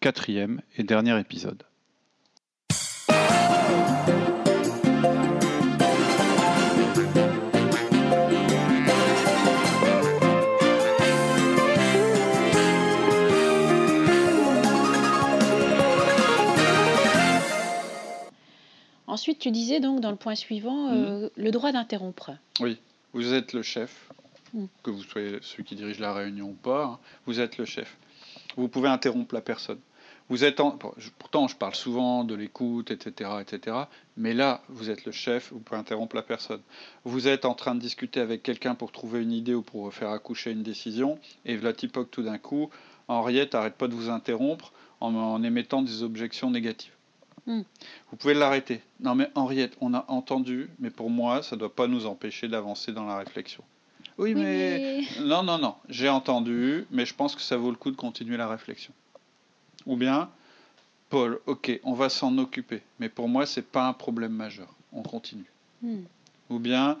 quatrième et dernier épisode. Ensuite, tu disais donc dans le point suivant euh, hmm. le droit d'interrompre. Oui, vous êtes le chef, hmm. que vous soyez celui qui dirige la réunion ou pas, hein. vous êtes le chef. Vous pouvez interrompre la personne. Vous êtes pourtant, je parle souvent de l'écoute, etc., etc. Mais là, vous êtes le chef, vous pouvez interrompre la personne. Vous êtes en train de discuter avec quelqu'un pour trouver une idée ou pour faire accoucher une décision, et Vlatipoc, tout d'un coup, Henriette arrête pas de vous interrompre en, émettant des objections négatives. Hmm. Vous pouvez l'arrêter. Non, mais Henriette, on a entendu, mais pour moi, ça ne doit pas nous empêcher d'avancer dans la réflexion. Oui, mais... Non, non, non. J'ai entendu, mais je pense que ça vaut le coup de continuer la réflexion. Ou bien, Paul, ok, on va s'en occuper, mais pour moi, ce n'est pas un problème majeur. On continue. Hmm. Ou bien,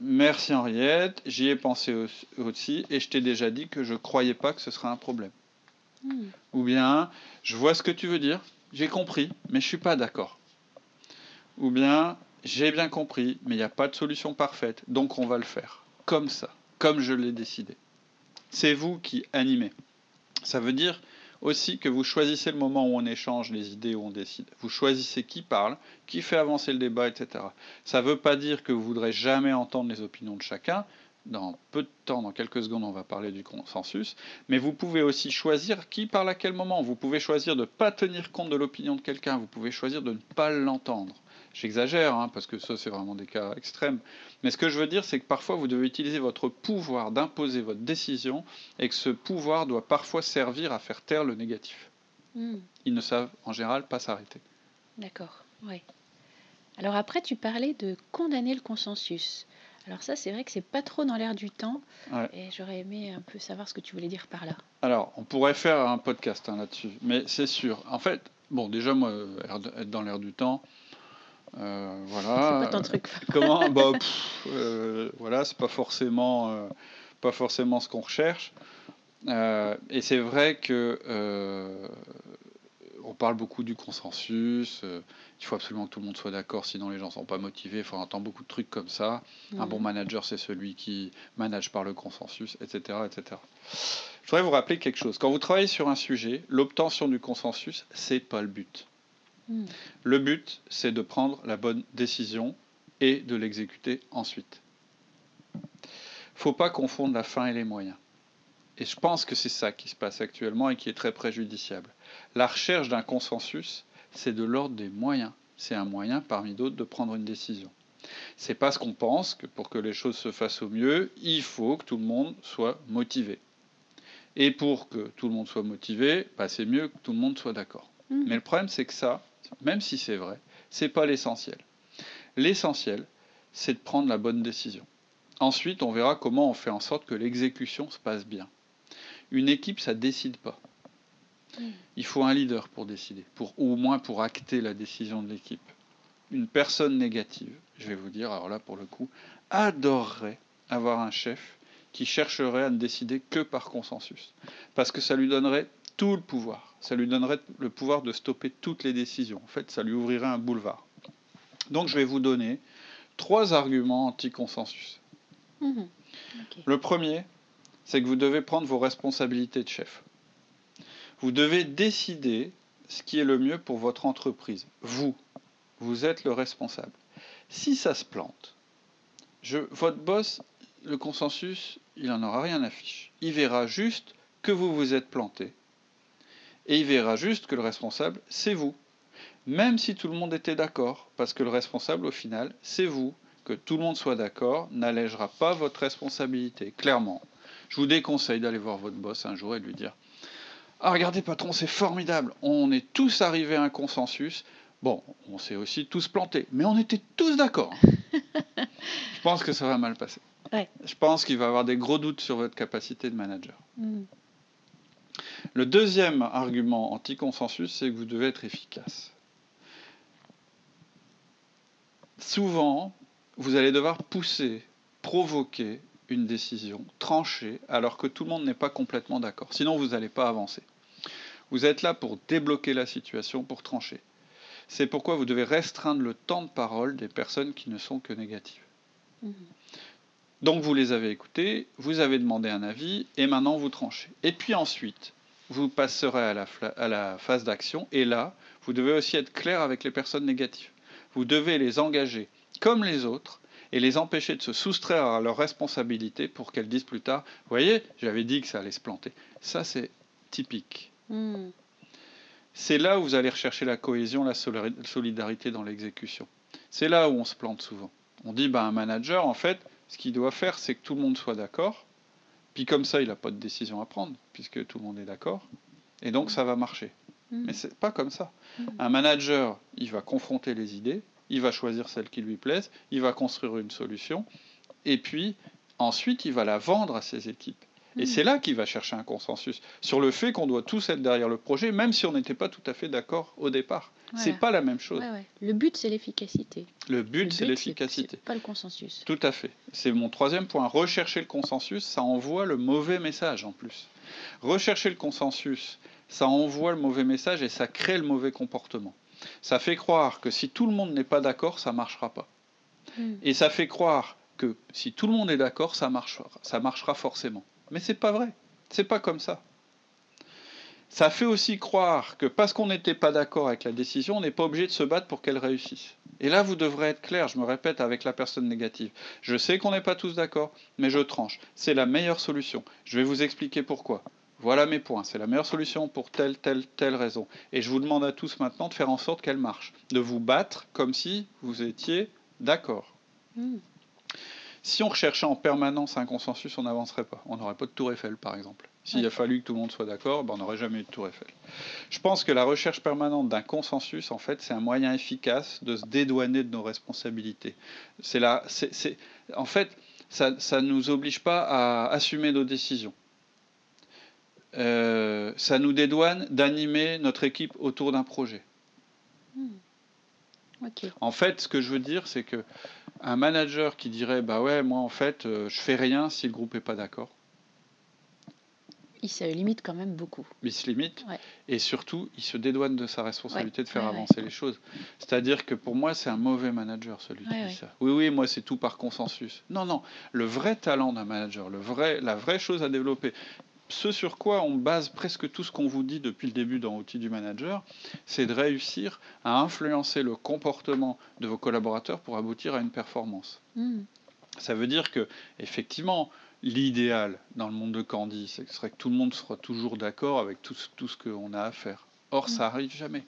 merci Henriette, j'y ai pensé aussi, et je t'ai déjà dit que je ne croyais pas que ce serait un problème. Hmm. Ou bien, je vois ce que tu veux dire, j'ai compris, mais je ne suis pas d'accord. Ou bien, j'ai bien compris, mais il n'y a pas de solution parfaite, donc on va le faire. Comme ça, comme je l'ai décidé. C'est vous qui animez. Ça veut dire aussi que vous choisissez le moment où on échange les idées, où on décide. Vous choisissez qui parle, qui fait avancer le débat, etc. Ça ne veut pas dire que vous voudrez jamais entendre les opinions de chacun. Dans peu de temps, dans quelques secondes, on va parler du consensus. Mais vous pouvez aussi choisir qui parle à quel moment. Vous pouvez choisir de ne pas tenir compte de l'opinion de quelqu'un. Vous pouvez choisir de ne pas l'entendre. J'exagère, hein, parce que ça, c'est vraiment des cas extrêmes. Mais ce que je veux dire, c'est que parfois, vous devez utiliser votre pouvoir d'imposer votre décision et que ce pouvoir doit parfois servir à faire taire le négatif. Hmm. Ils ne savent en général pas s'arrêter. D'accord, oui. Alors après, tu parlais de condamner le consensus. Alors ça, c'est vrai que c'est pas trop dans l'air du temps. Et j'aurais aimé un peu savoir ce que tu voulais dire par là. Alors, on pourrait faire un podcast hein, là-dessus. Mais c'est sûr. En fait, bon, déjà, moi, être dans l'air du temps, euh, voilà. C'est pas ton truc. Comment bah, euh, Voilà, c'est pas forcément, euh, pas forcément ce qu'on recherche. et c'est vrai que on parle beaucoup du consensus. il faut absolument que tout le monde soit d'accord, sinon les gens sont pas motivés. Faut entendre beaucoup de trucs comme ça. Un bon manager, c'est celui qui manage par le consensus, etc., etc. Je voudrais vous rappeler quelque chose. Quand vous travaillez sur un sujet, l'obtention du consensus, c'est pas le but. Le but, c'est de prendre la bonne décision et de l'exécuter ensuite. faut pas confondre la fin et les moyens. Et je pense que c'est ça qui se passe actuellement et qui est très préjudiciable. La recherche d'un consensus, c'est de l'ordre des moyens. C'est un moyen parmi d'autres de prendre une décision. C'est parce qu'on pense que pour que les choses se fassent au mieux, il faut que tout le monde soit motivé. Et pour que tout le monde soit motivé, bah, c'est mieux que tout le monde soit d'accord. Mmh. Mais le problème, c'est que ça, même si c'est vrai, ce n'est pas l'essentiel. L'essentiel, c'est de prendre la bonne décision. Ensuite, on verra comment on fait en sorte que l'exécution se passe bien. Une équipe, ça ne décide pas. Il faut un leader pour décider, pour, ou au moins pour acter la décision de l'équipe. Une personne négative, je vais vous dire, alors là pour le coup, adorerait avoir un chef qui chercherait à ne décider que par consensus. Parce que ça lui donnerait tout le pouvoir. Ça lui donnerait le pouvoir de stopper toutes les décisions. En fait, ça lui ouvrirait un boulevard. Donc, je vais vous donner trois arguments anti-consensus. Mhm. Le premier, c'est que vous devez prendre vos responsabilités de chef. Vous devez décider ce qui est le mieux pour votre entreprise. Vous, vous êtes le responsable. Si ça se plante, je, votre boss, le consensus, il n'en aura rien à fiche. Il verra juste que vous vous êtes planté et il verra juste que le responsable, c'est vous. Même si tout le monde était d'accord, parce que le responsable, au final, c'est vous. Que tout le monde soit d'accord n'allègera pas votre responsabilité, clairement. Je vous déconseille d'aller voir votre boss un jour et de lui dire Ah, regardez, patron, c'est formidable. On est tous arrivés à un consensus. Bon, on s'est aussi tous plantés, mais on était tous d'accord. Je pense que ça va mal passer. Je pense qu'il va y avoir des gros doutes sur votre capacité de manager. Mm. Le deuxième argument anti-consensus, c'est que vous devez être efficace. Souvent, vous allez devoir pousser, provoquer une décision, trancher, alors que tout le monde n'est pas complètement d'accord. Sinon, vous n'allez pas avancer. Vous êtes là pour débloquer la situation, pour trancher. C'est pourquoi vous devez restreindre le temps de parole des personnes qui ne sont que négatives. Mhm. Donc vous les avez écoutés, vous avez demandé un avis, et maintenant vous tranchez. Et puis ensuite, vous passerez à la, à la phase d'action, et là, vous devez aussi être clair avec les personnes négatives. Vous devez les engager comme les autres et les empêcher de se soustraire à leurs responsabilités pour qu'elles disent plus tard, vous voyez, j'avais dit que ça allait se planter. Ça, c'est typique. Hmm. C'est là où vous allez rechercher la cohésion, la solidarité dans l'exécution. C'est là où on se plante souvent. On dit, bah, un manager, en fait, ce qu'il doit faire, c'est que tout le monde soit d'accord. Puis comme ça, il n'a pas de décision à prendre, puisque tout le monde est d'accord. Et donc, ça va marcher. Hmm. Mais c'est pas comme ça. Hmm. Un manager, il va confronter les idées, il va choisir celle qui lui plaise, il va construire une solution, et puis ensuite il va la vendre à ses équipes. Et hmm. c'est là qu'il va chercher un consensus sur le fait qu'on doit tous être derrière le projet, même si on n'était pas tout à fait d'accord au départ. C'est pas la même chose. Le but, c'est l'efficacité. Le but, c'est l'efficacité. Pas le consensus. Tout à fait. C'est mon troisième point. Rechercher le consensus, ça envoie le mauvais message en plus. Rechercher le consensus, ça envoie le mauvais message et ça crée le mauvais comportement. Ça fait croire que si tout le monde n'est pas d'accord, ça ne marchera pas. Hmm. Et ça fait croire que si tout le monde est d'accord, ça marchera, ça marchera forcément. Mais c'est pas vrai. C'est pas comme ça. Ça fait aussi croire que parce qu'on n'était pas d'accord avec la décision, on n'est pas obligé de se battre pour qu'elle réussisse. Et là, vous devrez être clair, je me répète, avec la personne négative. Je sais qu'on n'est pas tous d'accord, mais je tranche. C'est la meilleure solution. Je vais vous expliquer pourquoi. Voilà mes points. C'est la meilleure solution pour telle, telle, telle raison. Et je vous demande à tous maintenant de faire en sorte qu'elle marche. De vous battre comme si vous étiez d'accord. Hmm. Si on recherchait en permanence un consensus, on n'avancerait pas. On n'aurait pas de tour Eiffel, par exemple. S'il a fallu que tout le monde soit d'accord, ben on n'aurait jamais eu de tour Eiffel. Je pense que la recherche permanente d'un consensus, en fait, c'est un moyen efficace de se dédouaner de nos responsabilités. C'est là, c'est, en fait, ça ne nous oblige pas à assumer nos décisions. Euh, ça nous dédouane d'animer notre équipe autour d'un projet. Hmm. En fait, ce que je veux dire, c'est que un manager qui dirait bah ouais, moi en fait, euh, je fais rien si le groupe est pas d'accord. Il se limite quand même beaucoup. Il se limite. Et surtout, il se dédouane de sa responsabilité de faire avancer les choses. C'est-à-dire que pour moi, c'est un mauvais manager, celui qui dit ça. Oui, oui, moi, c'est tout par consensus. Non, non. Le vrai talent d'un manager, le vrai, la vraie chose à développer, ce sur quoi on base presque tout ce qu'on vous dit depuis le début dans Outils du Manager, c'est de réussir à influencer le comportement de vos collaborateurs pour aboutir à une performance. Hmm. Ça veut dire que, effectivement, l'idéal dans le monde de Candy, ce serait que tout le monde soit toujours d'accord avec tout, tout ce qu'on a à faire. Or, hmm. ça arrive jamais.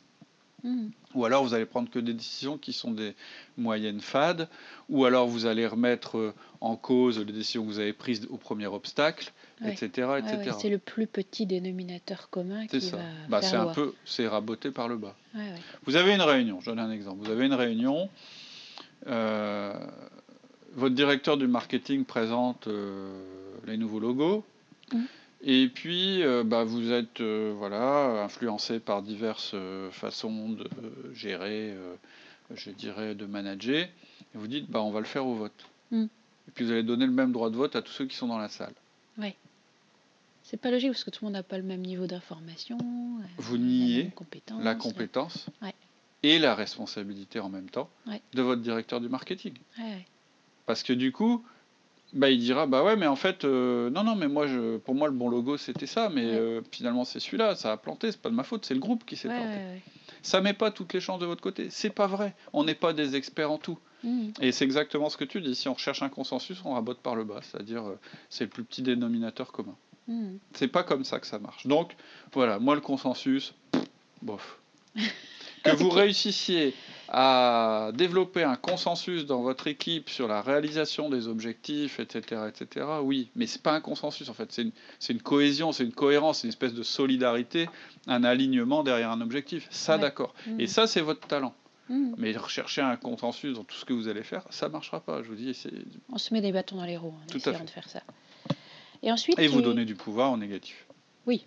Hmm. Ou alors vous allez prendre que des décisions qui sont des moyennes fades, ou alors vous allez remettre en cause les décisions que vous avez prises au premier obstacle, etc. c'est le plus petit dénominateur commun qui ça. va bah, C'est un peu, c'est raboté par le bas. Vous avez une réunion, je donne un exemple. Vous avez une réunion, euh, votre directeur du marketing présente euh, les nouveaux logos. Mmh. Et puis, euh, bah, vous êtes voilà, influencé par diverses façons de gérer, je dirais, de manager. Et vous dites, bah, on va le faire au vote. Mmh. Et puis, vous allez donner le même droit de vote à tous ceux qui sont dans la salle. Oui. C'est pas logique parce que tout le monde n'a pas le même niveau d'information. Euh, Vous niez la compétence et la responsabilité en même temps de votre directeur du marketing. Parce que du coup, bah, il dira bah ouais mais en fait euh, non non mais moi je, pour moi le bon logo c'était ça mais euh, finalement c'est celui-là ça a planté c'est pas de ma faute c'est le groupe qui s'est planté. ça met pas toutes les chances de votre côté. C'est pas vrai. On n'est pas des experts en tout. Mmh. et c'est exactement ce que tu dis. Si on recherche un consensus on rabote par le bas c'est-à-dire c'est le plus petit dénominateur commun Hmm. C'est pas comme ça que ça marche. Donc, voilà, moi, le consensus, bof. que vous réussissiez à développer un consensus dans votre équipe sur la réalisation des objectifs, etc., etc., oui, mais c'est pas un consensus en fait, c'est une, une, cohésion, c'est une cohérence, c'est une espèce de solidarité, un alignement derrière un objectif. Ça, d'accord. Mmh. Et ça, c'est votre talent. Mmh. Mais rechercher un consensus dans tout ce que vous allez faire, ça marchera pas. Je vous dis, on se met des bâtons dans les roues en tout à fait. de faire ça. Et ensuite, et vous donner du pouvoir en négatif. Oui,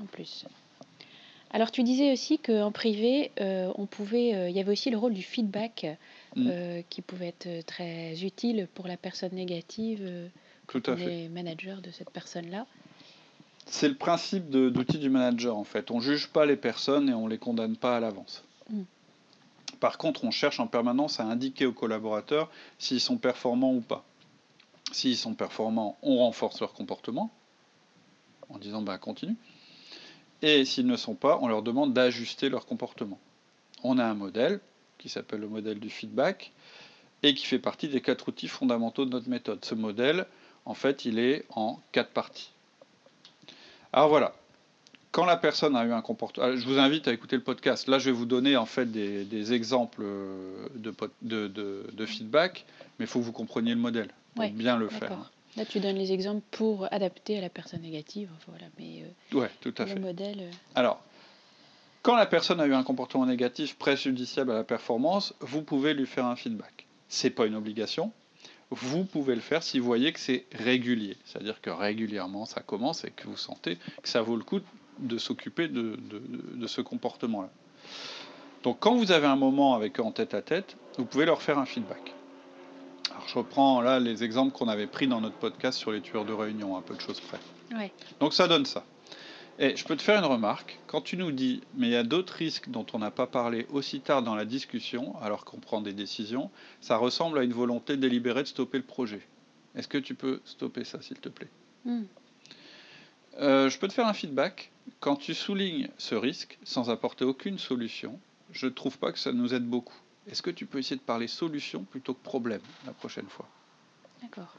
en plus. Alors tu disais aussi qu'en privé, euh, on pouvait, euh, il y avait aussi le rôle du feedback mm. euh, qui pouvait être très utile pour la personne négative, Tout à fait. les managers de cette personne-là. C'est le principe d'outil du manager en fait. On juge pas les personnes et on les condamne pas à l'avance. Mm. Par contre, on cherche en permanence à indiquer aux collaborateurs s'ils sont performants ou pas. S'ils sont performants, on renforce leur comportement en disant bah continue. Et s'ils ne sont pas, on leur demande d'ajuster leur comportement. On a un modèle qui s'appelle le modèle du feedback et qui fait partie des quatre outils fondamentaux de notre méthode. Ce modèle, en fait, il est en quatre parties. Alors voilà, quand la personne a eu un comportement, je vous invite à écouter le podcast. Là, je vais vous donner en fait des, exemples de, de, feedback, mais il faut que vous compreniez le modèle pour bien le faire. Là, tu donnes les exemples pour adapter à la personne négative. Voilà, mais euh, ouais, tout à le fait. modèle. Euh, Alors, quand la personne a eu un comportement négatif préjudiciable à la performance, vous pouvez lui faire un feedback. C'est pas une obligation. Vous pouvez le faire si vous voyez que c'est régulier, c'est-à-dire que régulièrement ça commence et que vous sentez que ça vaut le coup de s'occuper de, de, de, ce comportement-là. Donc quand vous avez un moment avec eux en tête à tête, vous pouvez leur faire un feedback je reprends là les exemples qu'on avait pris dans notre podcast sur les tueurs de réunion, un peu de choses près. Donc ça donne ça. Et je peux te faire une remarque. Quand tu nous dis, mais il y a d'autres risques dont on n'a pas parlé aussi tard dans la discussion, alors qu'on prend des décisions, ça ressemble à une volonté délibérée de stopper le projet. Est-ce que tu peux stopper ça, s'il te plaît? Hmm. euh, Je peux te faire un feedback. Quand tu soulignes ce risque sans apporter aucune solution, je ne trouve pas que ça nous aide beaucoup. Est-ce que tu peux essayer de parler solution plutôt que problème la prochaine fois? D'accord.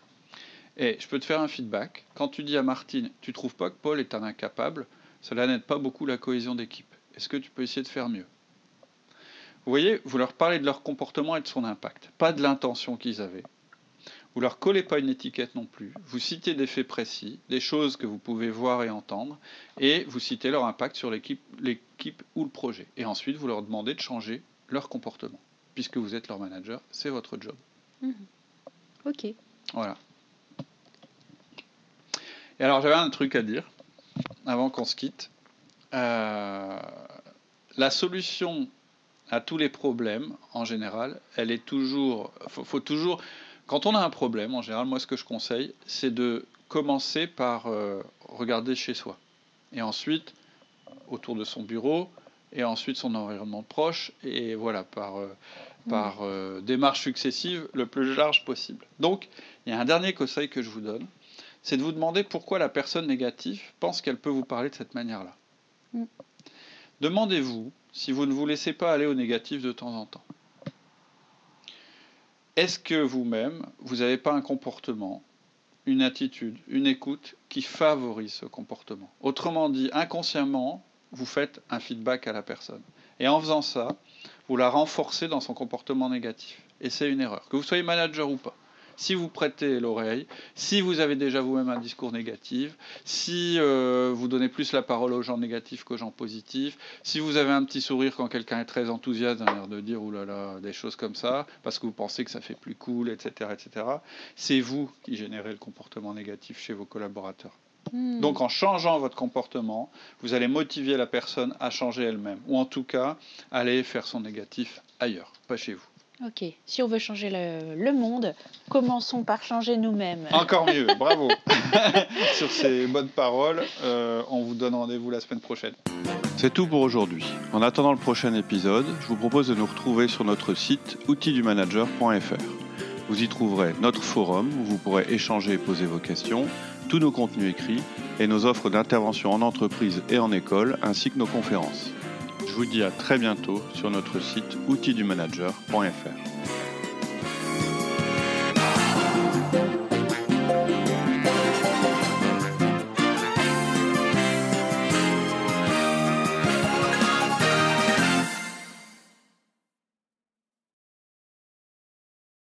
Et je peux te faire un feedback. Quand tu dis à Martine, tu trouves pas que Paul est un incapable, cela n'aide pas beaucoup la cohésion d'équipe. Est-ce que tu peux essayer de faire mieux? Vous voyez, vous leur parlez de leur comportement et de son impact, pas de l'intention qu'ils avaient. Vous leur collez pas une étiquette non plus. Vous citez des faits précis, des choses que vous pouvez voir et entendre, et vous citez leur impact sur l'équipe ou le projet. Et ensuite, vous leur demandez de changer leur comportement puisque vous êtes leur manager, c'est votre job. Mhm. Ok. Voilà. Et alors j'avais un truc à dire avant qu'on se quitte. Euh, la solution à tous les problèmes, en général, elle est toujours. Faut, faut, toujours. Quand on a un problème, en général, moi ce que je conseille, c'est de commencer par euh, regarder chez soi. Et ensuite, autour de son bureau, et ensuite son environnement proche, et voilà, par, euh, par euh, démarches successives le plus large possible. Donc, il y a un dernier conseil que je vous donne, c'est de vous demander pourquoi la personne négative pense qu'elle peut vous parler de cette manière-là. Mm. Demandez-vous si vous ne vous laissez pas aller au négatif de temps en temps. Est-ce que vous-même, vous n'avez pas un comportement, une attitude, une écoute qui favorise ce comportement? Autrement dit, inconsciemment, vous faites un feedback à la personne. Et en faisant ça, vous la renforcez dans son comportement négatif. Et c'est une erreur. Que vous soyez manager ou pas. Si vous prêtez l'oreille, si vous avez déjà vous-même un discours négatif, si euh, vous donnez plus la parole aux gens négatifs qu'aux gens positifs, si vous avez un petit sourire quand quelqu'un est très enthousiaste, un air de dire oulala, des choses comme ça, parce que vous pensez que ça fait plus cool, etc., etc., c'est vous qui générez le comportement négatif chez vos collaborateurs. Hmm. Donc en changeant votre comportement, vous allez motiver la personne à changer elle-même, ou en tout cas, aller faire son négatif ailleurs, pas chez vous. Ok, si on veut changer le, monde, commençons par changer nous-mêmes. Encore mieux, bravo. Sur ces bonnes paroles, euh, on vous donne rendez-vous la semaine prochaine. C'est tout pour aujourd'hui. En attendant le prochain épisode, je vous propose de nous retrouver sur notre site outildumanager.fr. Vous y trouverez notre forum où vous pourrez échanger et poser vos questions tous nos contenus écrits et nos offres d'intervention en entreprise et en école, ainsi que nos conférences. Je vous dis à très bientôt sur notre site outildumanager.fr.